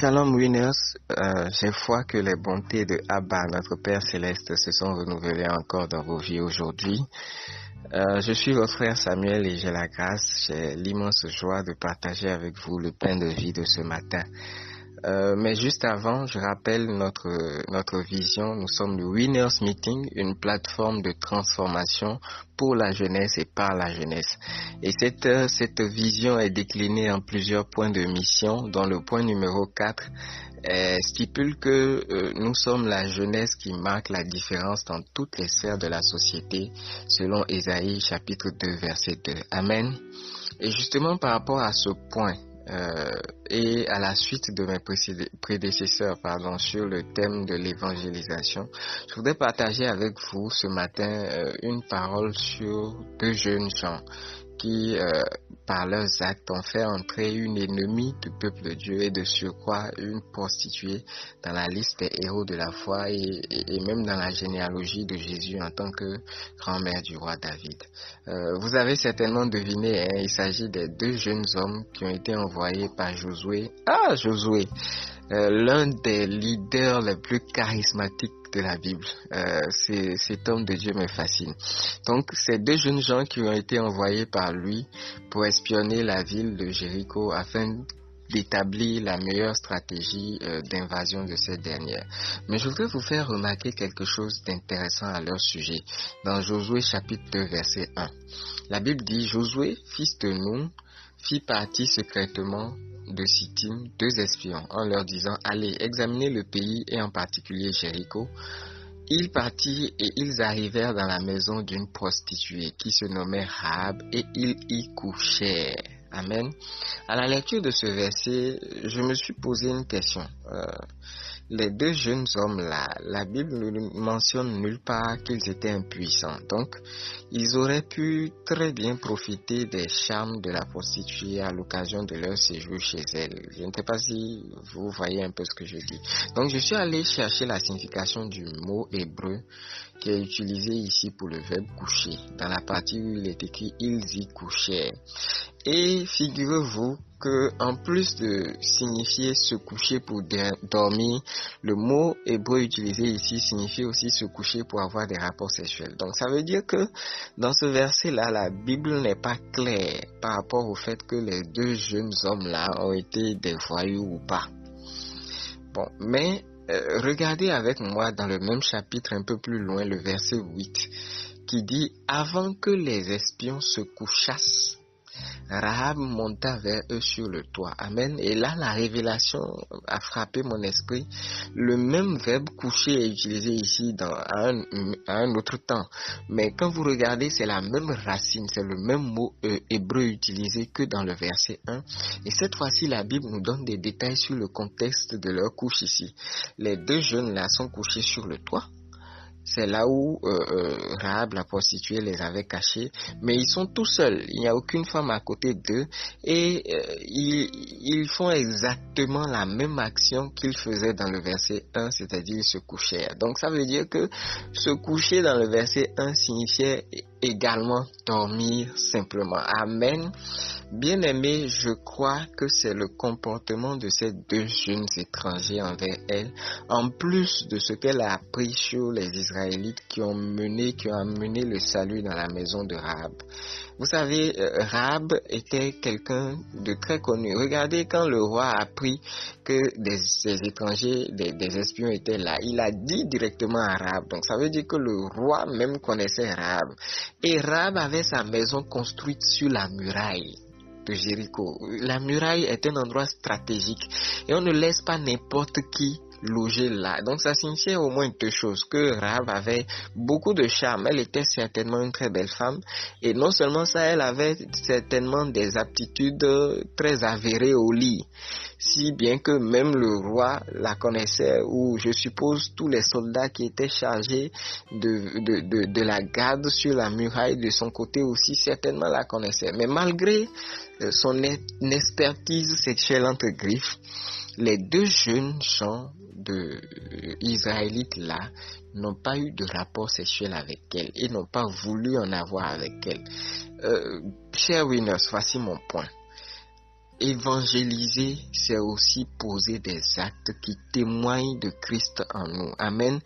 Shalom winners, euh, j'ai foi que les bontés de Abba, notre Père céleste, se sont renouvelées encore dans vos vies aujourd'hui. Euh, je suis votre frère Samuel et j'ai la grâce, j'ai l'immense joie de partager avec vous le pain de vie de ce matin. Euh, mais juste avant, je rappelle notre notre vision. Nous sommes le Winners Meeting, une plateforme de transformation pour la jeunesse et par la jeunesse. Et cette cette vision est déclinée en plusieurs points de mission, dont le point numéro 4 euh, stipule que euh, nous sommes la jeunesse qui marque la différence dans toutes les sphères de la société, selon Ésaïe chapitre 2 verset 2. Amen. Et justement par rapport à ce point, euh, et à la suite de mes prédécesseurs pardon, sur le thème de l'évangélisation, je voudrais partager avec vous ce matin euh, une parole sur deux jeunes gens qui, euh, par leurs actes, ont fait entrer une ennemie du peuple de Dieu et de surcroît une prostituée dans la liste des héros de la foi et, même dans la généalogie de Jésus en tant que grand-mère du roi David. Euh, vous avez certainement deviné, hein, il s'agit des deux jeunes hommes qui ont été envoyés par Josué. Ah, Josué, l'un des leaders les plus charismatiques de la Bible. Euh, cet homme de Dieu me fascine. Donc, ces deux jeunes gens qui ont été envoyés par lui pour espionner la ville de Jéricho afin d'établir la meilleure stratégie euh, d'invasion de cette dernière. Mais je voudrais vous faire remarquer quelque chose d'intéressant à leur sujet. Dans Josué chapitre 2 verset 1. La Bible dit Josué, fils de Nun, fit partie secrètement de Sittim deux espions en leur disant Allez examiner le pays et en particulier Jéricho. Ils partirent et ils arrivèrent dans la maison d'une prostituée qui se nommait Rahab et ils y couchèrent. Amen. À la lecture de ce verset, je me suis posé une question. Euh, les deux jeunes hommes-là, la Bible ne mentionne nulle part qu'ils étaient impuissants. Donc, ils auraient pu très bien profiter des charmes de la prostituée à l'occasion de leur séjour chez elle. Je ne sais pas si vous voyez un peu ce que je dis. Donc, je suis allé chercher la signification du mot hébreu qui est utilisé ici pour le verbe coucher, dans la partie où il est écrit ils y couchaient. Et figurez-vous que en plus de signifier se coucher pour dormir, le mot hébreu utilisé ici signifie aussi se coucher pour avoir des rapports sexuels. Donc ça veut dire que dans ce verset-là, la Bible n'est pas claire par rapport au fait que les deux jeunes hommes-là ont été des voyous ou pas. Bon, mais regardez avec moi dans le même chapitre un peu plus loin le verset 8 qui dit avant que les espions se couchassent Rahab monta vers eux sur le toit. Amen. Et là, la révélation a frappé mon esprit. Le même verbe coucher est utilisé ici dans, à, un, autre temps. Mais quand vous regardez, c'est la même racine, c'est le même mot euh, hébreu utilisé que dans le verset 1. Et cette fois-ci, la Bible nous donne des détails sur le contexte de leur couche ici. Les deux jeunes là sont couchés sur le toit c'est là où euh, euh, Rahab, la prostituée, les avait cachés. Mais ils sont tout seuls. Il n'y a aucune femme à côté d'eux. Et euh, ils, ils, font exactement la même action qu'ils faisaient dans le verset 1, c'est-à-dire se coucher. Donc ça veut dire que se coucher dans le verset 1 signifiait également dormir simplement. Amen. Bien aimé, je crois que c'est le comportement de ces deux jeunes étrangers envers elle, en plus de ce qu'elle a appris sur les Israélites qui ont mené, qui ont amené le salut dans la maison de Rahab. Vous savez, euh, Rahab était quelqu'un de très connu. Regardez quand le roi a appris que des, étrangers, des, espions étaient là, il a dit directement à Rahab. Donc ça veut dire que le roi même connaissait Rahab. Et Rahab avait sa maison construite sur la muraille de Jéricho. La muraille est un endroit stratégique et on ne laisse pas n'importe qui loger là. Donc ça signifiait au moins deux choses, que Rav avait beaucoup de charme, elle était certainement une très belle femme, et non seulement ça, elle avait certainement des aptitudes très avérées au lit, si bien que même le roi la connaissait, ou je suppose tous les soldats qui étaient chargés de, de, de, de la garde sur la muraille de son côté aussi certainement la connaissaient. Mais malgré euh, son expertise sexuelle entre griffes, les deux jeunes gens de euh, Israélites là n'ont pas eu de rapport sexuel avec elle et n'ont pas voulu en avoir avec elle. Euh, chers winners, voici mon point. évangéliser, c'est aussi poser des actes qui témoignent de Christ en nous. Amen.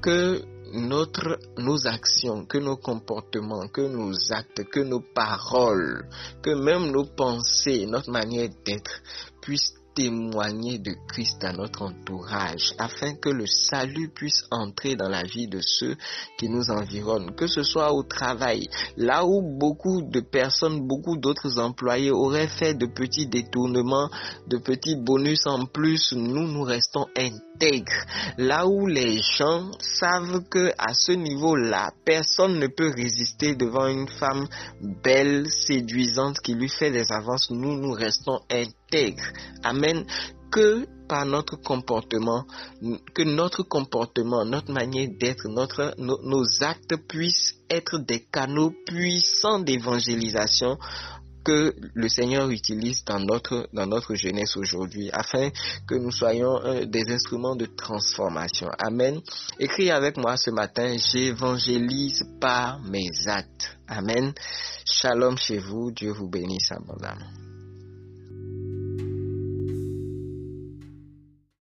Que notre, nos actions, que nos comportements, que nos actes, que nos paroles, que même nos pensées, notre manière d'être puissent témoigner de Christ à notre entourage afin que le salut puisse entrer dans la vie de ceux qui nous environnent, que ce soit au travail, là où beaucoup de personnes, beaucoup d'autres employés auraient fait de petits détournements, de petits bonus en plus, nous, nous restons intègres. Là où les gens savent que à ce niveau-là, personne ne peut résister devant une femme belle, séduisante qui lui fait des avances, nous, nous restons intègres. Amen. Que par notre comportement, que notre comportement, notre manière d'être, notre, nos, actes puissent être des canaux puissants d'évangélisation que le Seigneur utilise dans notre, dans notre jeunesse aujourd'hui afin que nous soyons euh, des instruments de transformation. Amen. Écris avec moi ce matin, j'évangélise par mes actes. Amen. Shalom chez vous. Dieu vous bénisse abondamment.